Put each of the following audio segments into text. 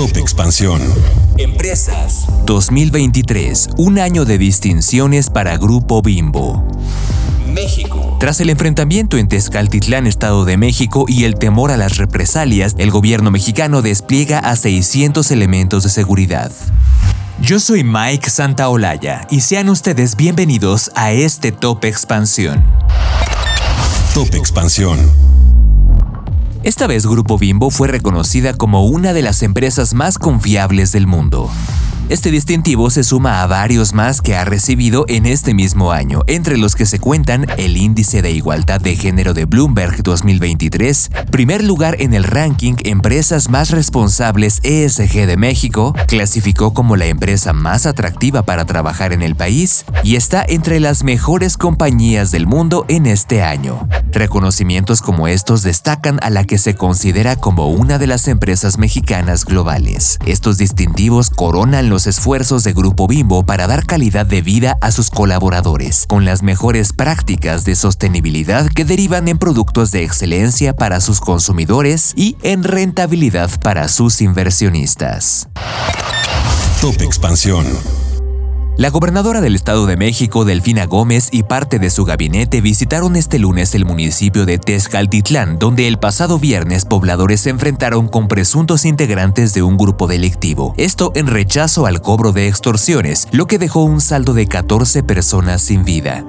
Top Expansión. Empresas. 2023, un año de distinciones para Grupo Bimbo. México. Tras el enfrentamiento en Tezcaltitlán, Estado de México, y el temor a las represalias, el gobierno mexicano despliega a 600 elementos de seguridad. Yo soy Mike Santaolalla y sean ustedes bienvenidos a este Top Expansión. Top Expansión. Esta vez Grupo Bimbo fue reconocida como una de las empresas más confiables del mundo. Este distintivo se suma a varios más que ha recibido en este mismo año, entre los que se cuentan el Índice de Igualdad de Género de Bloomberg 2023, primer lugar en el ranking Empresas más responsables ESG de México, clasificó como la empresa más atractiva para trabajar en el país y está entre las mejores compañías del mundo en este año. Reconocimientos como estos destacan a la que se considera como una de las empresas mexicanas globales. Estos distintivos coronan los esfuerzos de Grupo Bimbo para dar calidad de vida a sus colaboradores, con las mejores prácticas de sostenibilidad que derivan en productos de excelencia para sus consumidores y en rentabilidad para sus inversionistas. Top Expansión. La gobernadora del Estado de México, Delfina Gómez, y parte de su gabinete visitaron este lunes el municipio de Tezcaltitlán, donde el pasado viernes pobladores se enfrentaron con presuntos integrantes de un grupo delictivo. Esto en rechazo al cobro de extorsiones, lo que dejó un saldo de 14 personas sin vida.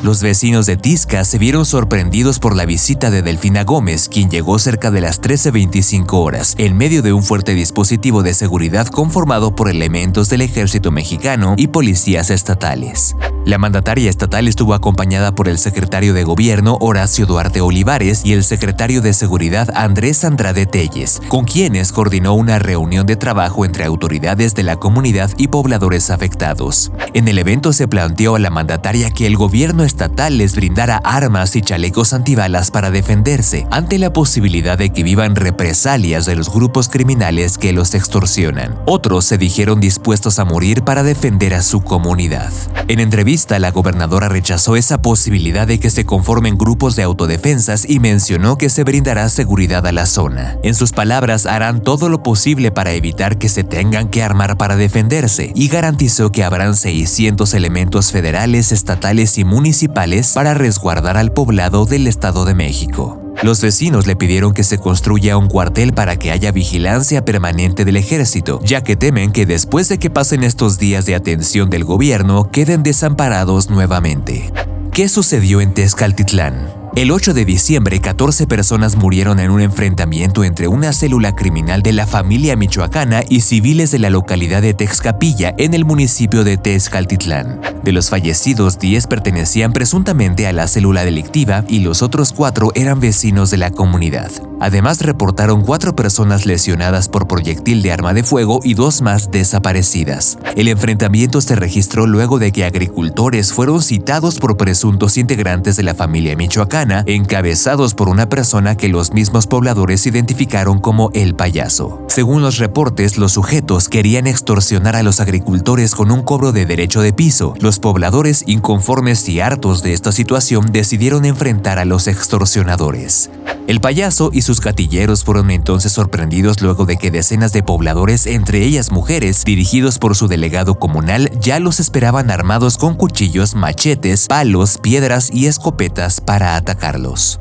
Los vecinos de Tisca se vieron sorprendidos por la visita de Delfina Gómez, quien llegó cerca de las 13.25 horas, en medio de un fuerte dispositivo de seguridad conformado por elementos del ejército mexicano y policías estatales. La mandataria estatal estuvo acompañada por el secretario de Gobierno Horacio Duarte Olivares y el secretario de Seguridad Andrés Andrade Telles, con quienes coordinó una reunión de trabajo entre autoridades de la comunidad y pobladores afectados. En el evento se planteó a la mandataria que el gobierno estatal les brindara armas y chalecos antibalas para defenderse ante la posibilidad de que vivan represalias de los grupos criminales que los extorsionan. Otros se dijeron dispuestos a morir para defender a su comunidad. En entrevista la gobernadora rechazó esa posibilidad de que se conformen grupos de autodefensas y mencionó que se brindará seguridad a la zona. En sus palabras, harán todo lo posible para evitar que se tengan que armar para defenderse y garantizó que habrán 600 elementos federales, estatales y municipales para resguardar al poblado del Estado de México. Los vecinos le pidieron que se construya un cuartel para que haya vigilancia permanente del ejército, ya que temen que después de que pasen estos días de atención del gobierno queden desamparados nuevamente. ¿Qué sucedió en Tezcaltitlán? El 8 de diciembre, 14 personas murieron en un enfrentamiento entre una célula criminal de la familia michoacana y civiles de la localidad de Texcapilla, en el municipio de Tezcaltitlán. De los fallecidos, 10 pertenecían presuntamente a la célula delictiva y los otros cuatro eran vecinos de la comunidad. Además, reportaron cuatro personas lesionadas por proyectil de arma de fuego y dos más desaparecidas. El enfrentamiento se registró luego de que agricultores fueron citados por presuntos integrantes de la familia michoacana, encabezados por una persona que los mismos pobladores identificaron como el payaso. Según los reportes, los sujetos querían extorsionar a los agricultores con un cobro de derecho de piso. Los pobladores, inconformes y hartos de esta situación, decidieron enfrentar a los extorsionadores. El payaso y sus gatilleros fueron entonces sorprendidos luego de que decenas de pobladores, entre ellas mujeres, dirigidos por su delegado comunal, ya los esperaban armados con cuchillos, machetes, palos, piedras y escopetas para atacarlos.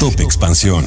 Top Expansión.